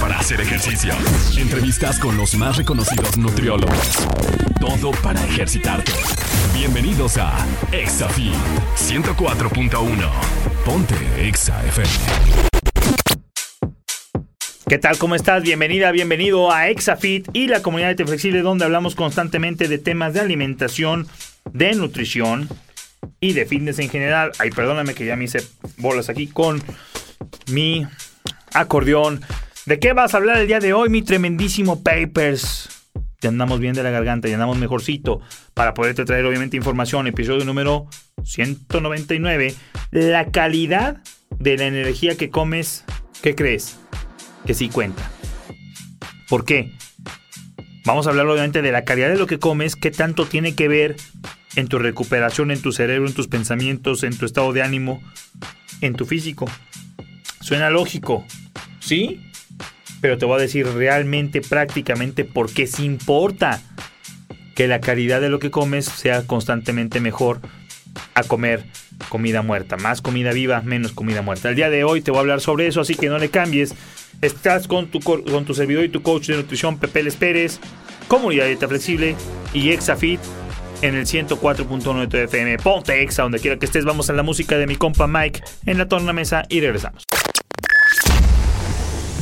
Para hacer ejercicio. Entrevistas con los más reconocidos nutriólogos. Todo para ejercitarte. Bienvenidos a ExaFit 104.1. Ponte Exa FM. ¿Qué tal? ¿Cómo estás? Bienvenida, bienvenido a ExaFit y la comunidad de Flexible donde hablamos constantemente de temas de alimentación, de nutrición y de fitness en general. Ay, perdóname que ya me hice bolas aquí con mi acordeón. ¿De qué vas a hablar el día de hoy, mi tremendísimo Papers? Ya andamos bien de la garganta, ya andamos mejorcito para poderte traer obviamente información. Episodio número 199. La calidad de la energía que comes, ¿qué crees? Que sí cuenta. ¿Por qué? Vamos a hablar obviamente de la calidad de lo que comes, qué tanto tiene que ver en tu recuperación, en tu cerebro, en tus pensamientos, en tu estado de ánimo, en tu físico. Suena lógico, ¿sí? Pero te voy a decir realmente, prácticamente, por qué sí importa que la calidad de lo que comes sea constantemente mejor a comer comida muerta. Más comida viva, menos comida muerta. El día de hoy te voy a hablar sobre eso, así que no le cambies. Estás con tu, con tu servidor y tu coach de nutrición, Pepe Les Pérez, Comunidad Dieta Flexible y Exafit en el 104.1 de tu FM. Ponte Exa, donde quiera que estés. Vamos a la música de mi compa Mike en la tornamesa y regresamos.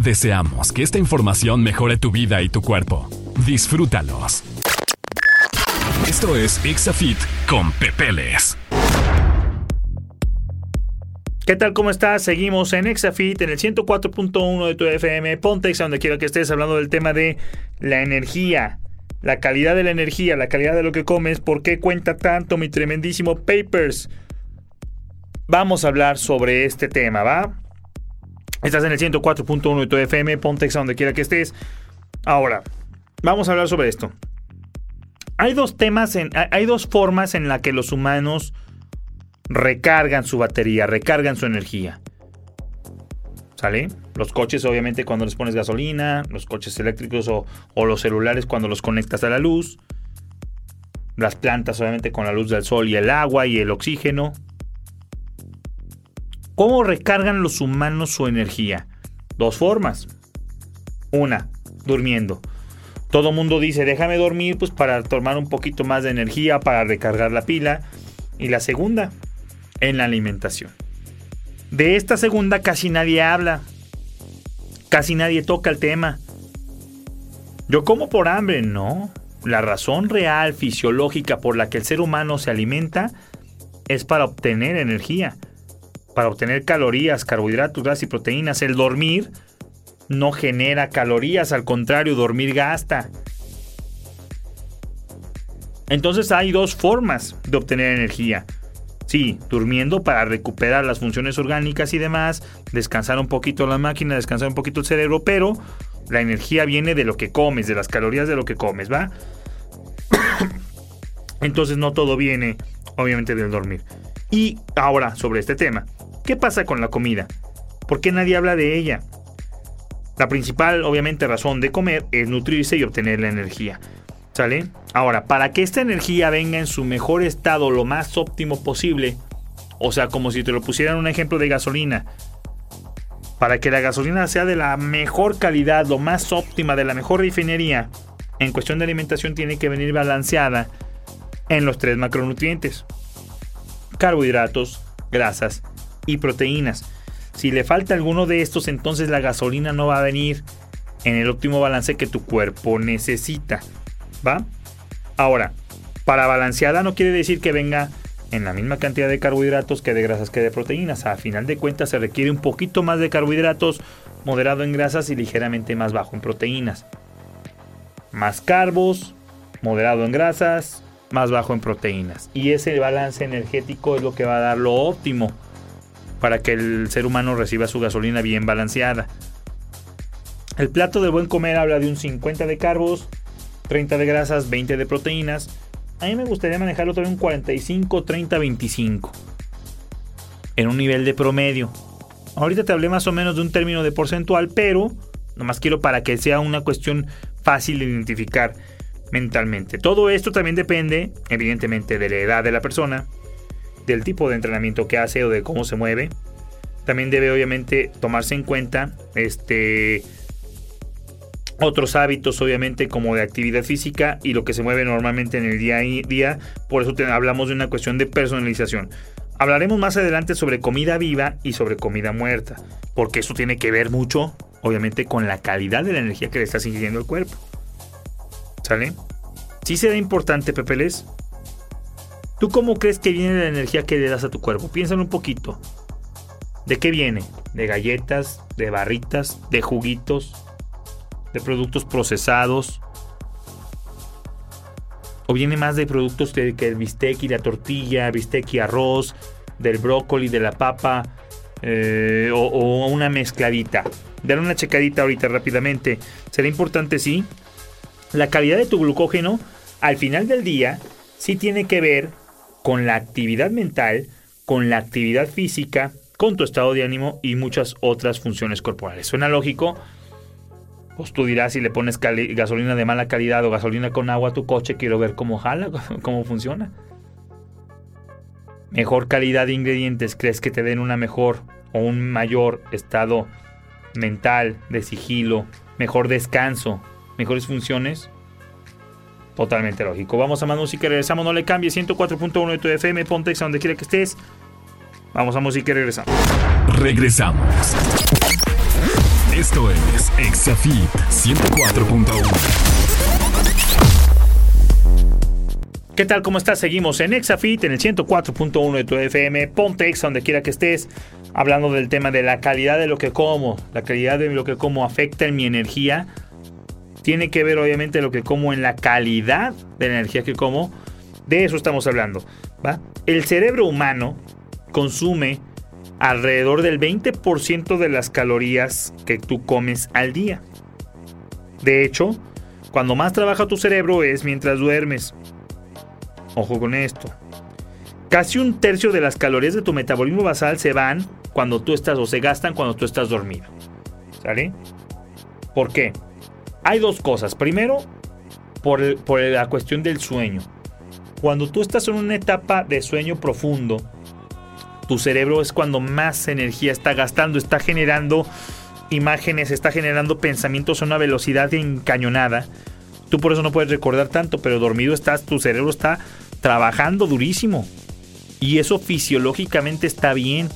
Deseamos que esta información mejore tu vida y tu cuerpo. Disfrútalos. Esto es Exafit con Pepeles. ¿Qué tal? ¿Cómo estás? Seguimos en Exafit en el 104.1 de tu FM. Ponte Exa donde quiera que estés hablando del tema de la energía. La calidad de la energía, la calidad de lo que comes. ¿Por qué cuenta tanto mi tremendísimo Papers? Vamos a hablar sobre este tema, ¿va? Estás en el 104.1 de tu FM. Ponte Exa donde quiera que estés. Ahora, vamos a hablar sobre esto. Hay dos temas, en, hay dos formas en las que los humanos recargan su batería, recargan su energía. ¿Sale? Los coches obviamente cuando les pones gasolina, los coches eléctricos o, o, los celulares cuando los conectas a la luz, las plantas obviamente con la luz del sol y el agua y el oxígeno. ¿Cómo recargan los humanos su energía? Dos formas. Una, durmiendo. Todo mundo dice, déjame dormir pues para tomar un poquito más de energía, para recargar la pila. Y la segunda, en la alimentación. De esta segunda casi nadie habla. Casi nadie toca el tema. Yo como por hambre, no. La razón real, fisiológica por la que el ser humano se alimenta es para obtener energía, para obtener calorías, carbohidratos, grasas y proteínas. El dormir no genera calorías, al contrario, dormir gasta. Entonces hay dos formas de obtener energía. Sí, durmiendo para recuperar las funciones orgánicas y demás, descansar un poquito la máquina, descansar un poquito el cerebro, pero la energía viene de lo que comes, de las calorías de lo que comes, ¿va? Entonces no todo viene, obviamente, del dormir. Y ahora, sobre este tema, ¿qué pasa con la comida? ¿Por qué nadie habla de ella? La principal, obviamente, razón de comer es nutrirse y obtener la energía. ¿Sale? Ahora, para que esta energía venga en su mejor estado, lo más óptimo posible, o sea, como si te lo pusieran un ejemplo de gasolina, para que la gasolina sea de la mejor calidad, lo más óptima, de la mejor refinería, en cuestión de alimentación tiene que venir balanceada en los tres macronutrientes. Carbohidratos, grasas y proteínas. Si le falta alguno de estos, entonces la gasolina no va a venir en el óptimo balance que tu cuerpo necesita. ¿Va? Ahora, para balanceada no quiere decir que venga en la misma cantidad de carbohidratos que de grasas que de proteínas. A final de cuentas se requiere un poquito más de carbohidratos, moderado en grasas y ligeramente más bajo en proteínas. Más carbos, moderado en grasas, más bajo en proteínas. Y ese balance energético es lo que va a dar lo óptimo para que el ser humano reciba su gasolina bien balanceada. El plato de buen comer habla de un 50 de carbos, 30 de grasas, 20 de proteínas a mí me gustaría manejarlo también un 45, 30, 25. En un nivel de promedio. Ahorita te hablé más o menos de un término de porcentual, pero nomás quiero para que sea una cuestión fácil de identificar mentalmente. Todo esto también depende, evidentemente, de la edad de la persona, del tipo de entrenamiento que hace o de cómo se mueve. También debe obviamente tomarse en cuenta este otros hábitos obviamente como de actividad física y lo que se mueve normalmente en el día a día. Por eso hablamos de una cuestión de personalización. Hablaremos más adelante sobre comida viva y sobre comida muerta, porque eso tiene que ver mucho, obviamente, con la calidad de la energía que le estás ingiriendo al cuerpo. ¿Sale? Sí será importante, Pepeles. ¿Tú cómo crees que viene la energía que le das a tu cuerpo? Piénsalo un poquito. ¿De qué viene? ¿De galletas? ¿De barritas? ¿De juguitos? de productos procesados. O viene más de productos que, el bistec y la tortilla, bistec y arroz, del brócoli, de la papa, eh, o, una mezcladita. Dar una checadita ahorita rápidamente. Será importante, sí. La calidad de tu glucógeno al final del día sí tiene que ver con la actividad mental, con la actividad física, con tu estado de ánimo y muchas otras funciones corporales. Suena lógico, pues tú dirás si le pones gasolina de mala calidad o gasolina con agua a tu coche, quiero ver cómo jala, cómo funciona. Mejor calidad de ingredientes, ¿crees que te den una mejor o un mayor estado mental, de sigilo, mejor descanso, mejores funciones? Totalmente lógico. Vamos a más música y regresamos. No le cambies. 104.1 de tu FM. Ponte donde quiera que estés. Vamos a música y regresamos. Regresamos. Esto es Exafit 104.1. ¿Qué tal? ¿Cómo estás? Seguimos en Exafit, en el 104.1 de tu FM. Ponte Exa donde quiera que estés. Hablando del tema de la calidad de lo que como. La calidad de lo que como afecta en mi energía. Tiene que ver obviamente lo que como en la calidad de la energía que como. De eso estamos hablando. El cerebro humano consume alrededor del 20% de las calorías que tú comes al día. De hecho, cuando más trabaja tu cerebro es mientras duermes. Ojo con esto. Casi un tercio de las calorías de tu metabolismo basal se van cuando tú estás o se gastan cuando tú estás dormido. ¿Sale? ¿Por qué? Hay dos cosas. Primero, por, la cuestión del sueño. Cuando tú estás en una etapa de sueño profundo, tu cerebro es cuando más energía está gastando, está generando imágenes, está generando pensamientos a una velocidad encañonada. Tú por eso no puedes recordar tanto, pero dormido estás, tu cerebro está trabajando durísimo. Y eso fisiológicamente está bien.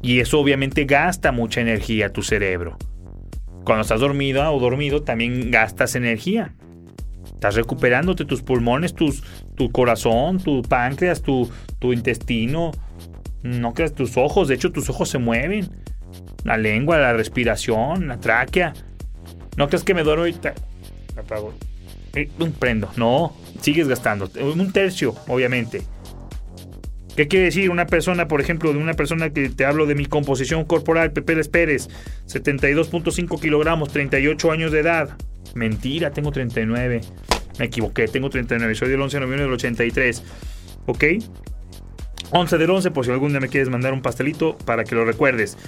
Y eso obviamente gasta mucha energía tu cerebro. Cuando estás dormida o dormido también gastas energía. Estás recuperándote tus pulmones, tus, tu corazón, tu páncreas, tu, tu intestino. No creas tus ojos, de hecho tus ojos se mueven. La lengua, la respiración, la tráquea. No creas que me duermo y te... apago. Eh, prendo. No, sigues gastando. Un tercio, obviamente. ¿Qué quiere decir? Una persona, por ejemplo, de una persona que te hablo de mi composición corporal, Pepe Les Pérez, 72.5 kilogramos, 38 años de edad. Mentira, tengo 39. Me equivoqué, tengo 39. Soy del 11 de noviembre del 83. ¿Ok? 11 del 11, por si algún día me quieres mandar un pastelito para que lo recuerdes.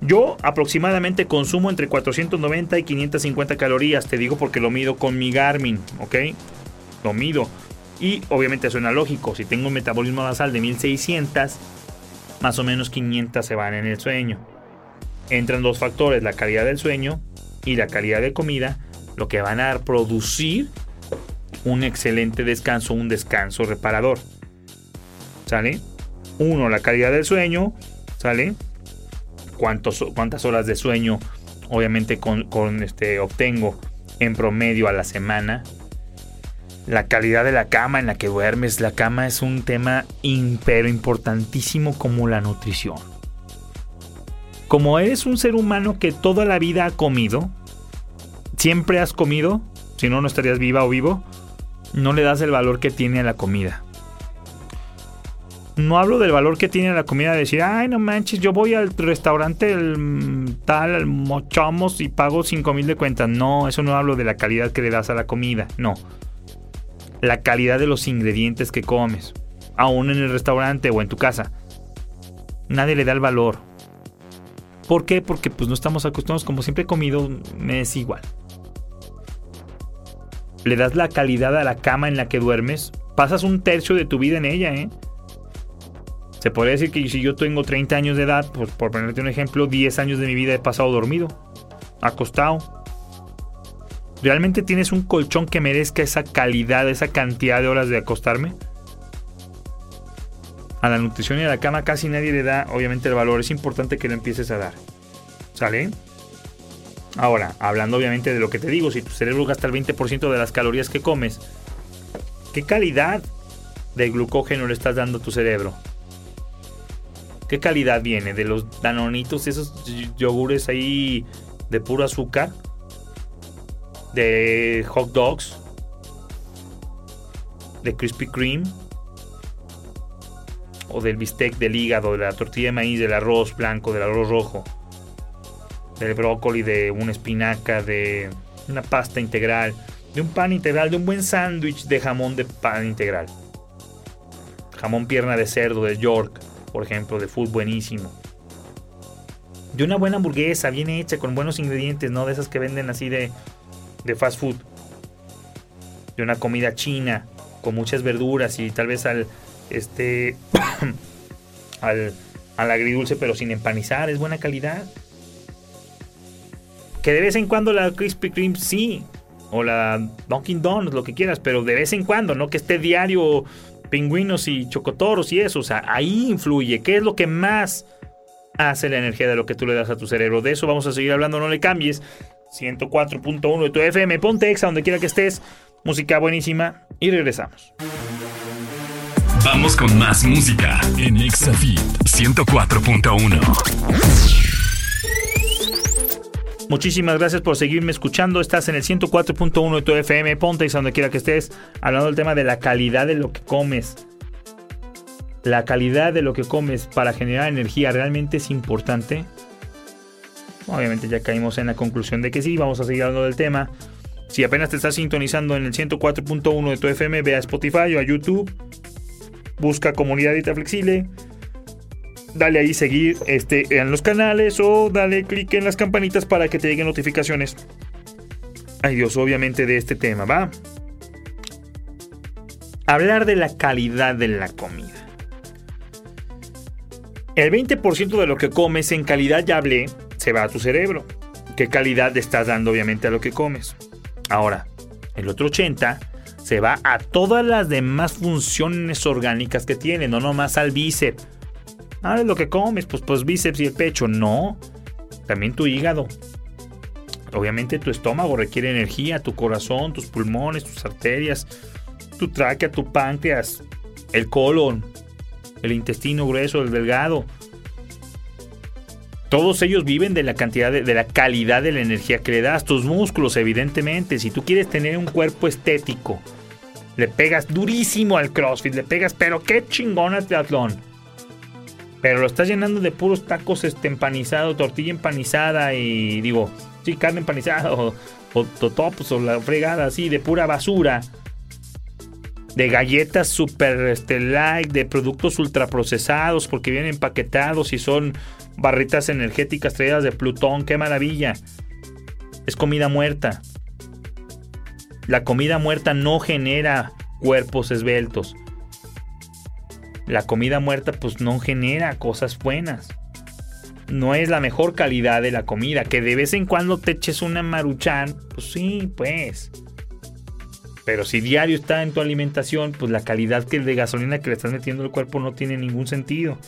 Yo aproximadamente consumo entre 490 y 550 calorías, te digo porque lo mido con mi Garmin, ¿ok? Lo mido. Y obviamente suena lógico, si tengo un metabolismo basal de 1600, más o menos 500 se van en el sueño. Entran dos factores, la calidad del sueño y la calidad de comida, lo que van a producir un excelente descanso, un descanso reparador. ¿Sale? Uno, la calidad del sueño, ¿sale? Cuántos, cuántas horas de sueño obviamente con, este, obtengo en promedio a la semana. La calidad de la cama en la que duermes. La cama es un tema pero importantísimo como la nutrición. Como eres un ser humano que toda la vida ha comido, siempre has comido, si no, no estarías viva o vivo, no le das el valor que tiene a la comida no hablo del valor que tiene la comida de decir, ay, no manches, yo voy al restaurante el, tal, al mochamos y pago 5 mil de cuentas. No, eso no hablo de la calidad que le das a la comida, no. La calidad de los ingredientes que comes, aún en el restaurante o en tu casa. Nadie le da el valor. ¿Por qué? Porque pues no estamos acostumbrados, como siempre he comido, me es igual. Le das la calidad a la cama en la que duermes, pasas un tercio de tu vida en ella, ¿eh? Se podría decir que si yo tengo 30 años de edad, pues por ponerte un ejemplo, 10 años de mi vida he pasado dormido, acostado. ¿Realmente tienes un colchón que merezca esa calidad, esa cantidad de horas de acostarme? A la nutrición y a la cama casi nadie le da, obviamente, el valor. Es importante que lo empieces a dar. ¿Sale? Ahora, hablando obviamente de lo que te digo, si tu cerebro gasta el 20% de las calorías que comes, ¿qué calidad de glucógeno le estás dando a tu cerebro? ¿Qué calidad viene? ¿De los danonitos, esos yogures ahí de puro azúcar? ¿De hot dogs? ¿De Krispy Kreme? ¿O del bistec del hígado, de la tortilla de maíz, del arroz blanco, del arroz rojo? ¿Del brócoli, de una espinaca, de una pasta integral? ¿De un pan integral, de un buen sándwich de jamón de pan integral? Jamón pierna de cerdo, de York por ejemplo, de food buenísimo. De una buena hamburguesa bien hecha, con buenos ingredientes, no de esas que venden así de, de fast food. De una comida china, con muchas verduras y tal vez al, este, al, al agridulce, pero sin empanizar, es buena calidad. Que de vez en cuando la Krispy Kreme sí, o la Dunkin' Donuts, lo que quieras, pero de vez en cuando, no que esté diario pingüinos y chocotoros y eso. O sea, ahí influye. ¿Qué es lo que más hace la energía de lo que tú le das a tu cerebro? De eso vamos a seguir hablando, no le cambies. 104.1 de tu FM, ponte exa donde quiera que estés. Música buenísima y regresamos. Vamos con más música en Exafit 104.1. Muchísimas gracias por seguirme escuchando. Estás en el 104.1 de tu FM. Ponte y donde quiera que estés. Hablando del tema de la calidad de lo que comes. La calidad de lo que comes para generar energía realmente es importante. Obviamente ya caímos en la conclusión de que sí. Vamos a seguir hablando del tema. Si apenas te estás sintonizando en el 104.1 de tu FM, ve a Spotify o a YouTube. Busca Comunidad Dita Flexible dale ahí seguir este, en los canales o dale clic en las campanitas para que te lleguen notificaciones. Ay Dios, obviamente de este tema, ¿va? Hablar de la calidad de la comida. El 20% de lo que comes en calidad, ya hablé, se va a tu cerebro. ¿Qué calidad le estás dando obviamente a lo que comes? Ahora, el otro 80% se va a todas las demás funciones orgánicas que tiene, no nomás al bíceps Ah, lo que comes, pues, pues bíceps y el pecho. No, también tu hígado. Obviamente tu estómago requiere energía, tu corazón, tus pulmones, tus arterias, tu tráquea, tu páncreas, el colon, el intestino grueso, el delgado. Todos ellos viven de la cantidad de, de, la calidad de la energía que le das. Tus músculos, evidentemente. Si tú quieres tener un cuerpo estético, le pegas durísimo al CrossFit, le pegas, pero qué chingón al triatlón. Pero lo estás llenando de puros tacos este, empanizados, tortilla empanizada y digo, sí, carne empanizada o, o o la fregada así de pura basura. De galletas super este, light, de productos ultraprocesados porque vienen empaquetados y son barritas energéticas traídas de Plutón. ¡Qué maravilla! Es comida muerta. La comida muerta no genera cuerpos esbeltos. La comida muerta pues no genera cosas buenas. No es la mejor calidad de la comida. Que de vez en cuando te eches una maruchan, pues sí, pues. Pero si diario está en tu alimentación, pues la calidad que de gasolina que le estás metiendo al cuerpo no tiene ningún sentido.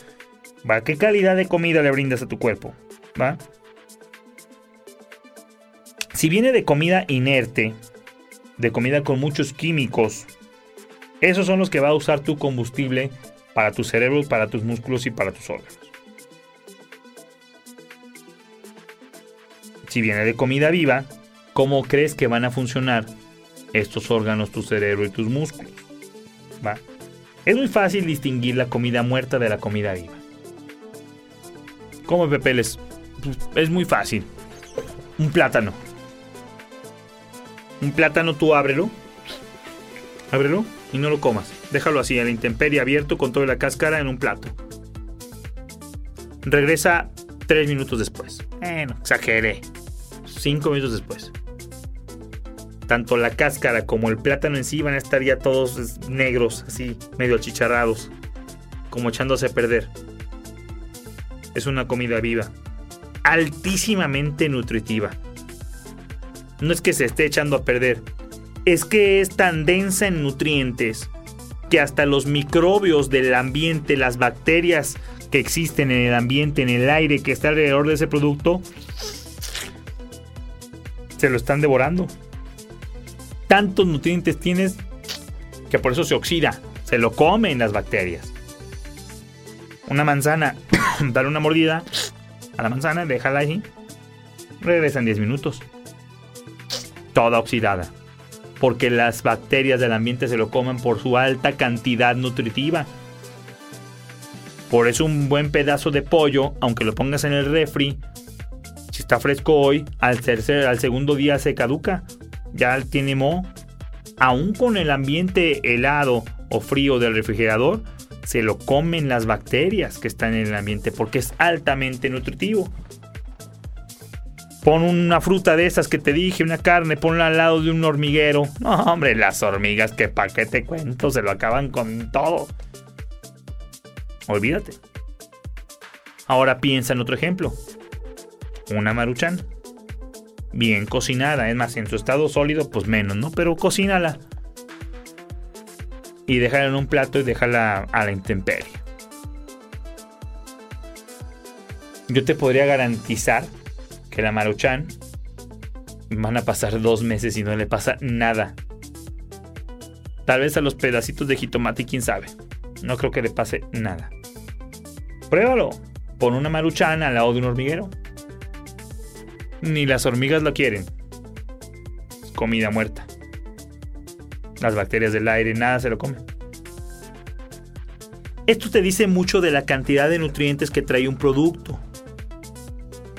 ¿Va? ¿Qué calidad de comida le brindas a tu cuerpo? ¿Va? Si viene de comida inerte, de comida con muchos químicos, esos son los que va a usar tu combustible para tu cerebro, para tus músculos y para tus órganos. Si viene de comida viva, ¿cómo crees que van a funcionar estos órganos, tu cerebro y tus músculos. ¿Va? Es muy fácil distinguir la comida muerta de la comida viva. ¿Cómo pepeles? Es muy fácil. Un plátano. Un plátano tú ábrelo. Ábrelo y no lo comas. Déjalo así, a la intemperie abierto con toda la cáscara en un plato. Regresa tres minutos después. Bueno, exageré. Cinco minutos después tanto la cáscara como el plátano en sí van a estar ya todos negros, así, medio achicharrados, como echándose a perder. Es una comida viva, altísimamente nutritiva. No es que se esté echando a perder, es que es tan densa en nutrientes que hasta los microbios del ambiente, las bacterias que existen en el ambiente, en el aire que está alrededor de ese producto, se lo están devorando tantos nutrientes tienes que por eso se oxida, se lo comen las bacterias. Una manzana, dar una mordida a la manzana, déjala ahí, regresa en 10 minutos. Toda oxidada. Porque las bacterias del ambiente se lo comen por su alta cantidad nutritiva. Por eso un buen pedazo de pollo, aunque lo pongas en el refri, si está fresco hoy, al, tercer, al segundo día se caduca ya tiene mo, aún con el ambiente helado o frío del refrigerador, se lo comen las bacterias que están en el ambiente porque es altamente nutritivo. Pon una fruta de esas que te dije, una carne, ponla al lado de un hormiguero. No, hombre, las hormigas, que pa' qué te cuento, se lo acaban con todo. Olvídate. Ahora piensa en otro ejemplo. Una maruchan bien cocinada. Es más, en su estado sólido, pues menos, ¿no? Pero cocínala. Y déjala en un plato y déjala a la intemperie. Yo te podría garantizar que la maruchan van a pasar dos meses y no le pasa nada. Tal vez a los pedacitos de jitomate, quién sabe. No creo que le pase nada. Pruébalo. Pon una maruchan al lado de un hormiguero ni las hormigas lo quieren. Comida muerta. Las bacterias del aire, nada se lo comen. Esto te dice mucho de la cantidad de nutrientes que trae un producto.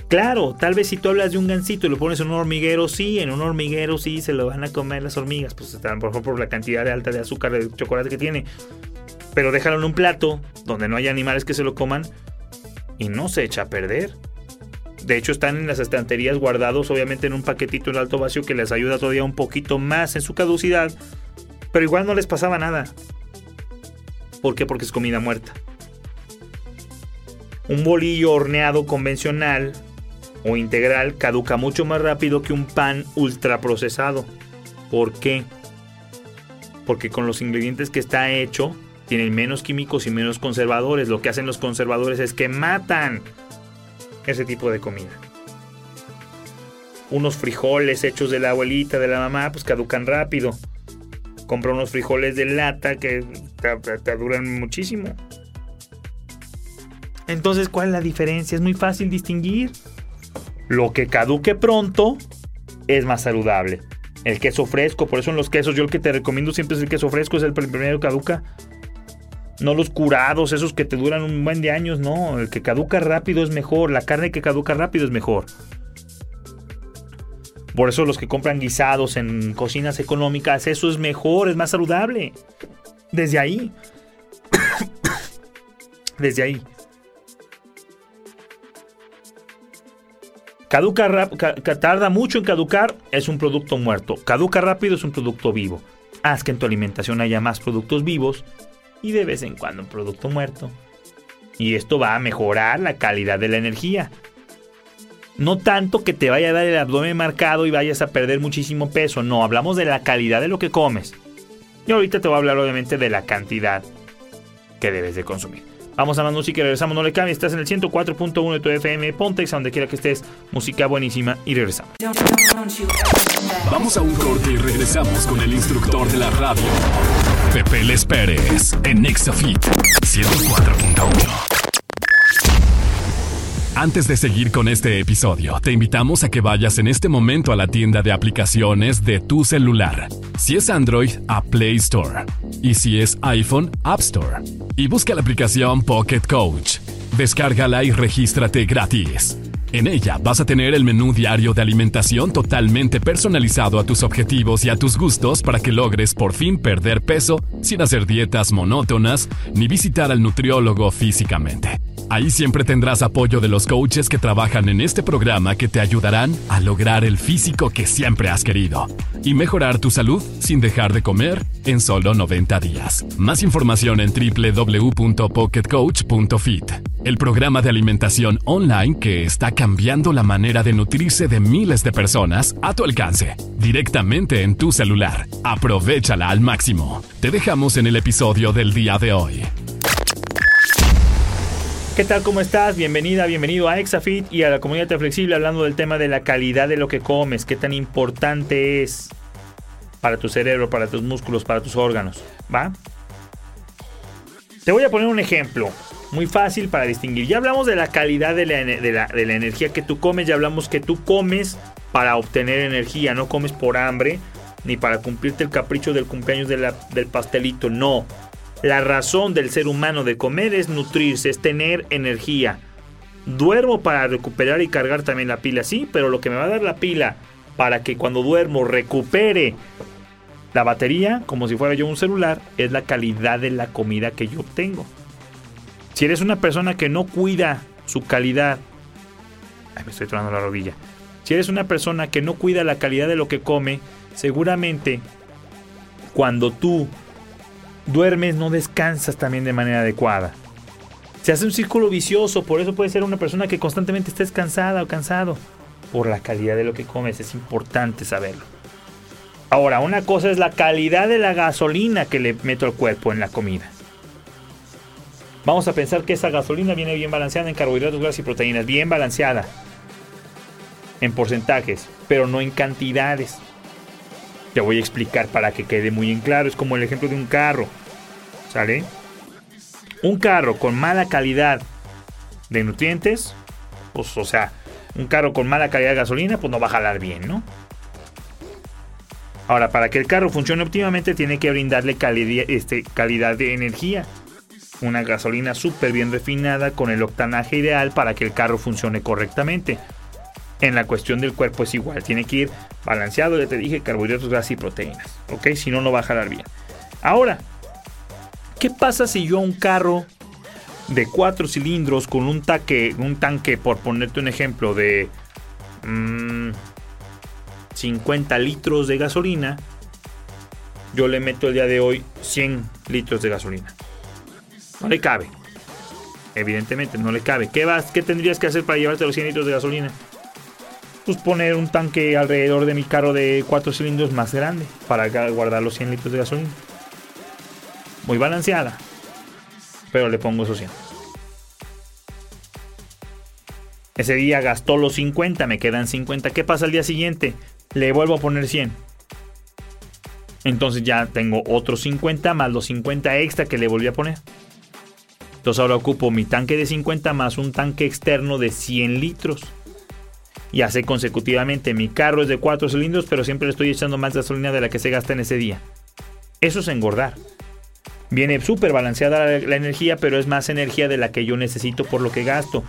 Claro, tal vez si tú hablas de un gansito y lo pones en un hormiguero, sí, en un hormiguero sí se lo van a comer las hormigas, pues por por la cantidad de alta de azúcar de chocolate que tiene. Pero déjalo en un plato donde no haya animales que se lo coman y no se echa a perder. De hecho, están en las estanterías guardados, obviamente en un paquetito en alto vacío que les ayuda todavía un poquito más en su caducidad. Pero igual no les pasaba nada. ¿Por qué? Porque es comida muerta. Un bolillo horneado convencional o integral caduca mucho más rápido que un pan ultraprocesado. ¿Por qué? Porque con los ingredientes que está hecho tienen menos químicos y menos conservadores. Lo que hacen los conservadores es que matan ese tipo de comida. Unos frijoles hechos de la abuelita, de la mamá, pues caducan rápido. Compra unos frijoles de lata que te, duran muchísimo. Entonces, ¿cuál es la diferencia? Es muy fácil distinguir. Lo que caduque pronto es más saludable. El queso fresco, por eso en los quesos yo el que te recomiendo siempre es el queso fresco, es el primero que caduca. No los curados, esos que te duran un buen de años, no. El que caduca rápido es mejor. La carne que caduca rápido es mejor. Por eso los que compran guisados en cocinas económicas, eso es mejor, es más saludable. Desde ahí. Desde ahí. Caduca tarda mucho en caducar, es un producto muerto. Caduca rápido, es un producto vivo. Haz que en tu alimentación haya más productos vivos y de vez en cuando un producto muerto. Y esto va a mejorar la calidad de la energía. No tanto que te vaya a dar el abdomen marcado y vayas a perder muchísimo peso. No, hablamos de la calidad de lo que comes. Y ahorita te voy a hablar obviamente de la cantidad que debes de consumir. Vamos a más música y regresamos. No le cambies. Estás en el 104.1 de tu FM. Ponte a donde quiera que estés. Música buenísima y regresamos. Vamos a un corte y regresamos con el instructor de la radio. Pepe Les Pérez en Nexafit 104.1. Antes de seguir con este episodio, te invitamos a que vayas en este momento a la tienda de aplicaciones de tu celular. Si es Android, a Play Store. Y si es iPhone, App Store. Y busca la aplicación Pocket Coach. Descárgala y regístrate gratis. En ella vas a tener el menú diario de alimentación totalmente personalizado a tus objetivos y a tus gustos para que logres por fin perder peso sin hacer dietas monótonas ni visitar al nutriólogo físicamente. Ahí siempre tendrás apoyo de los coaches que trabajan en este programa que te ayudarán a lograr el físico que siempre has querido y mejorar tu salud sin dejar de comer en solo 90 días. Más información en www.pocketcoach.fit, el programa de alimentación online que está cambiando la manera de nutrirse de miles de personas a tu alcance, directamente en tu celular. Aprovechala al máximo. Te dejamos en el episodio del día de hoy. ¿Qué tal? ¿Cómo estás? Bienvenida, bienvenido a Exafit y a la comunidad flexible hablando del tema de la calidad de lo que comes, qué tan importante es para tu cerebro, para tus músculos, para tus órganos, ¿va? Te voy a poner un ejemplo muy fácil para distinguir. Ya hablamos de la calidad de la, energía que tú comes, ya hablamos que tú comes para obtener energía, no comes por hambre ni para cumplirte el capricho del cumpleaños del pastelito, no la razón del ser humano de comer es nutrirse, es tener energía. Duermo para recuperar y cargar también la pila, sí, pero lo que me va a dar la pila para que cuando duermo recupere la batería, como si fuera yo un celular, es la calidad de la comida que yo obtengo. Si eres una persona que no cuida su calidad, ay, me estoy tronando la rodilla. Si eres una persona que no cuida la calidad de lo que come, seguramente cuando tú duermes, no descansas también de manera adecuada. Se hace un círculo vicioso, por eso puede ser una persona que constantemente estés cansada o cansado. Por la calidad de lo que comes, es importante saberlo. Ahora, una cosa es la calidad de la gasolina que le meto al cuerpo en la comida. Vamos a pensar que esa gasolina viene bien balanceada en carbohidratos, grasas y proteínas, bien balanceada en porcentajes, pero no en cantidades. Te voy a explicar para que quede muy en claro. Es como el ejemplo de un carro. ¿Sale? Un carro con mala calidad de nutrientes, pues, o sea, un carro con mala calidad de gasolina, pues no va a jalar bien, ¿no? Ahora, para que el carro funcione óptimamente, tiene que brindarle calidad, este, calidad de energía. Una gasolina súper bien refinada con el octanaje ideal para que el carro funcione correctamente en la cuestión del cuerpo es igual. Tiene que ir balanceado, ya te dije, carbohidratos, grasas y proteínas. ¿Ok? Si no, no va a jalar bien. Ahora, ¿qué pasa si yo un carro de cuatro cilindros con un, taque, un tanque, por ponerte un ejemplo, de 50 mm, litros de gasolina, yo le meto el día de hoy 100 litros de gasolina? No le cabe. Evidentemente, no le cabe. ¿Qué, vas, ¿Qué tendrías que hacer para llevarte los 100 litros de gasolina? Pues poner un tanque alrededor de mi carro de 4 cilindros más grande para guardar los 100 litros de gasolina. Muy balanceada, pero le pongo esos 100. Ese día gastó los 50, me quedan 50. ¿Qué pasa al día siguiente? Le vuelvo a poner 100. Entonces ya tengo otros 50 más los 50 extra que le volví a poner. Entonces ahora ocupo mi tanque de 50 más un tanque externo de 100 litros y hace consecutivamente. Mi carro es de 4 cilindros, pero siempre le estoy echando más gasolina de la que se gasta en ese día. Eso es engordar. Viene súper balanceada la, energía, pero es más energía de la que yo necesito por lo que gasto.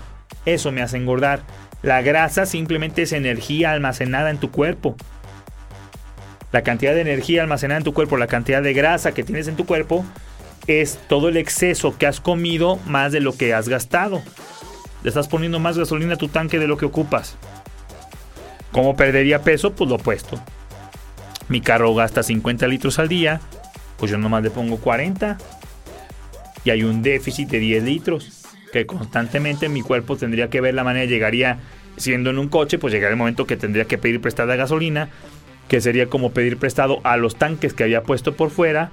Eso me hace engordar. La grasa simplemente es energía almacenada en tu cuerpo. La cantidad de energía almacenada en tu cuerpo, la cantidad de grasa que tienes en tu cuerpo, es todo el exceso que has comido más de lo que has gastado. Le estás poniendo más gasolina a tu tanque de lo que ocupas. ¿Cómo perdería peso? Pues lo opuesto. Mi carro gasta 50 litros al día, pues yo nomás le pongo 40. Y hay un déficit de 10 litros, que constantemente mi cuerpo tendría que ver la manera, llegaría siendo en un coche, pues llegaría el momento que tendría que pedir prestada gasolina, que sería como pedir prestado a los tanques que había puesto por fuera,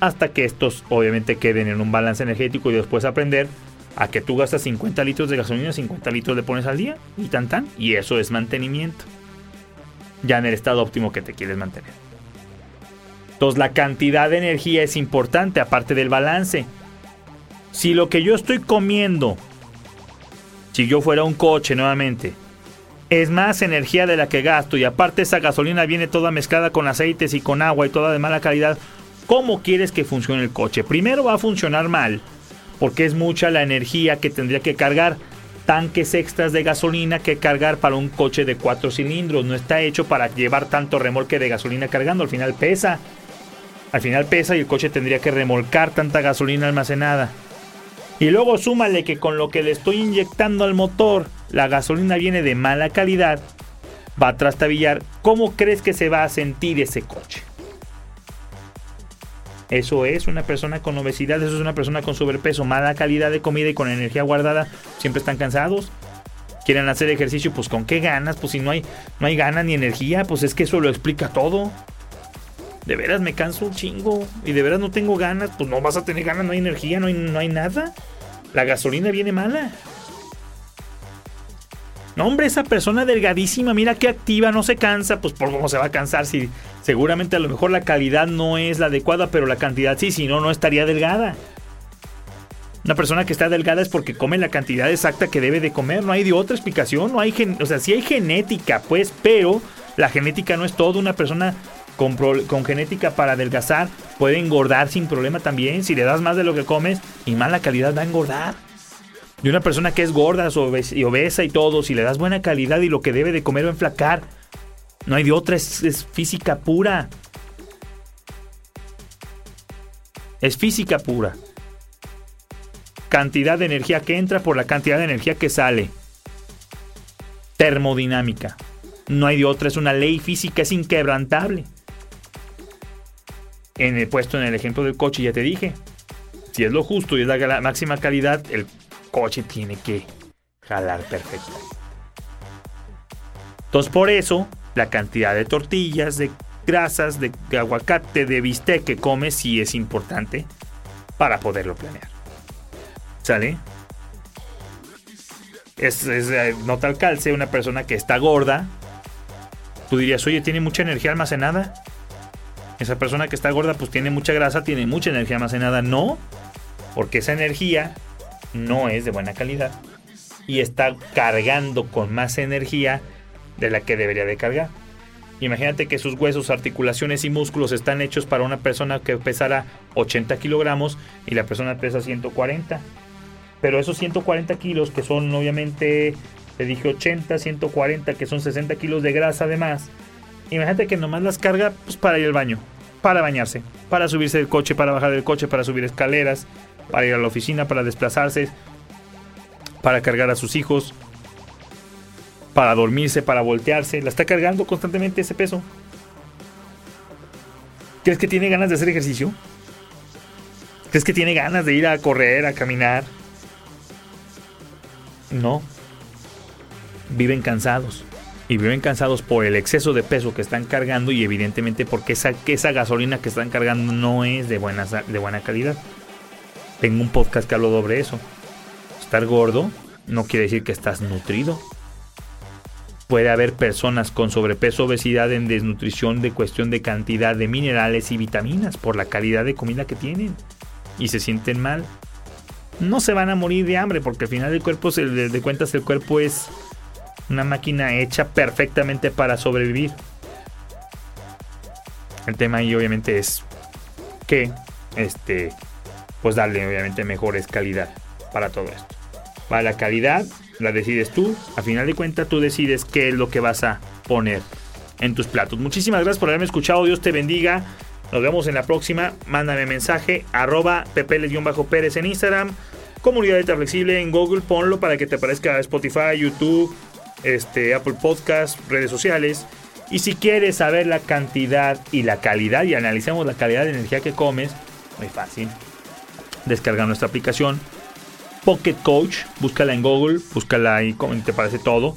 hasta que estos obviamente queden en un balance energético y después aprender a que tú gastas 50 litros de gasolina, 50 litros le pones al día y tan tan, y eso es mantenimiento. Ya en el estado óptimo que te quieres mantener. Entonces la cantidad de energía es importante aparte del balance. Si lo que yo estoy comiendo, si yo fuera un coche nuevamente, es más energía de la que gasto y aparte esa gasolina viene toda mezclada con aceites y con agua y toda de mala calidad, ¿cómo quieres que funcione el coche? Primero va a funcionar mal porque es mucha la energía que tendría que cargar. Tanques extras de gasolina que cargar para un coche de cuatro cilindros. No está hecho para llevar tanto remolque de gasolina cargando. Al final pesa. Al final pesa y el coche tendría que remolcar tanta gasolina almacenada. Y luego súmale que con lo que le estoy inyectando al motor, la gasolina viene de mala calidad, va a trastabillar. ¿Cómo crees que se va a sentir ese coche? Eso es una persona con obesidad, eso es una persona con sobrepeso, mala calidad de comida y con energía guardada. Siempre están cansados. Quieren hacer ejercicio, pues con qué ganas, pues si no hay, no hay ganas ni energía, pues es que eso lo explica todo. De veras me canso un chingo y de veras no tengo ganas, pues no vas a tener ganas, no hay energía, no hay, no hay nada. La gasolina viene mala. No, hombre, esa persona delgadísima, mira qué activa, no se cansa. Pues por cómo se va a cansar si seguramente a lo mejor la calidad no es la adecuada, pero la cantidad sí, si no, no estaría delgada. Una persona que está delgada es porque come la cantidad exacta que debe de comer. No hay de otra explicación. No hay o sea, sí hay genética, pues, pero la genética no es todo. Una persona con, con, genética para adelgazar puede engordar sin problema también. Si le das más de lo que comes y mala calidad va a engordar de una persona que es gorda y obesa y todo, si le das buena calidad y lo que debe de comer va a enflacar. No hay de otra, es, física pura. Es física pura. Cantidad de energía que entra por la cantidad de energía que sale. Termodinámica. No hay de otra, es una ley física, es inquebrantable. En el puesto en el ejemplo del coche ya te dije, si es lo justo y es la máxima calidad, el coche tiene que jalar perfecto. Entonces por eso la cantidad de tortillas, de grasas, de, aguacate, de bistec que comes sí es importante para poderlo planear. ¿Sale? Es, es eh, nota al calce, una persona que está gorda. Tú dirías, oye, tiene mucha energía almacenada. Esa persona que está gorda, pues tiene mucha grasa, tiene mucha energía almacenada. No, porque esa energía no es de buena calidad y está cargando con más energía de la que debería de cargar. Imagínate que sus huesos, articulaciones y músculos están hechos para una persona que pesara 80 kilogramos y la persona pesa 140. Pero esos 140 kilos, que son obviamente, te dije 80, 140, que son 60 kilos de grasa además, imagínate que nomás las carga pues, para ir al baño, para bañarse, para subirse del coche, para bajar del coche, para subir escaleras, para ir a la oficina, para desplazarse, para cargar a sus hijos, para dormirse, para voltearse. La está cargando constantemente ese peso. ¿Crees que tiene ganas de hacer ejercicio? ¿Crees que tiene ganas de ir a correr, a caminar? No. Viven cansados. Y viven cansados por el exceso de peso que están cargando y evidentemente porque esa, esa gasolina que están cargando no es de de buena calidad. Tengo un podcast que hablo sobre eso. Estar gordo no quiere decir que estás nutrido. Puede haber personas con sobrepeso, obesidad en desnutrición de cuestión de cantidad de minerales y vitaminas por la calidad de comida que tienen y se sienten mal. No se van a morir de hambre porque al final del cuerpo, de cuentas, el cuerpo es una máquina hecha perfectamente para sobrevivir. El tema ahí obviamente es que este pues darle obviamente mejores calidad para todo esto. Para la calidad la decides tú, a final de cuentas tú decides qué es lo que vas a poner en tus platos. Muchísimas gracias por haberme escuchado, Dios te bendiga. Nos vemos en la próxima. Mándame mensaje, arroba pepeles-pérez en Instagram. Comunidad de Flexible en Google, ponlo para que te aparezca Spotify, YouTube, este, Apple Podcast, redes sociales. Y si quieres saber la cantidad y la calidad, y analicemos la calidad de energía que comes, muy fácil. Descarga nuestra aplicación Pocket Coach, búscala en Google, búscala ahí, te parece todo.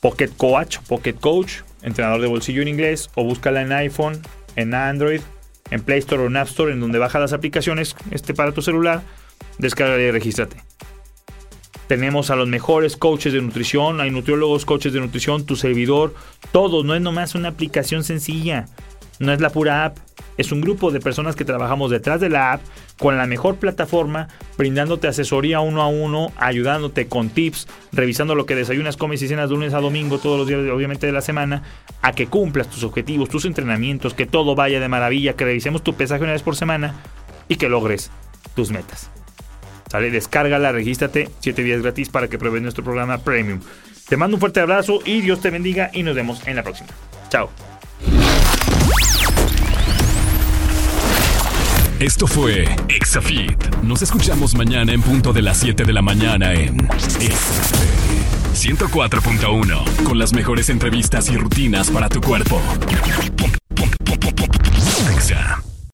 Pocket Coach, Pocket Coach, entrenador de bolsillo en inglés, o búscala en iPhone, en Android, en Play Store o en App Store, en donde baja las aplicaciones este, para tu celular, descarga y regístrate. Tenemos a los mejores coaches de nutrición, hay nutriólogos, coaches de nutrición, tu servidor, todos, no es nomás una aplicación sencilla, no es la pura app, es un grupo de personas que trabajamos detrás de la app con la mejor plataforma, brindándote asesoría uno a uno, ayudándote con tips, revisando lo que desayunas, comes y cenas de lunes a domingo, todos los días obviamente de la semana, a que cumplas tus objetivos, tus entrenamientos, que todo vaya de maravilla, que revisemos tu pesaje una vez por semana y que logres tus metas. ¿Sale? Descárgala, regístrate, 7 días gratis para que pruebes nuestro programa Premium. Te mando un fuerte abrazo y Dios te bendiga y nos vemos en la próxima. Chao. Esto fue Exafit. Nos escuchamos mañana en punto de las 7 de la mañana en 104.1 con las mejores entrevistas y rutinas para tu cuerpo. Exa.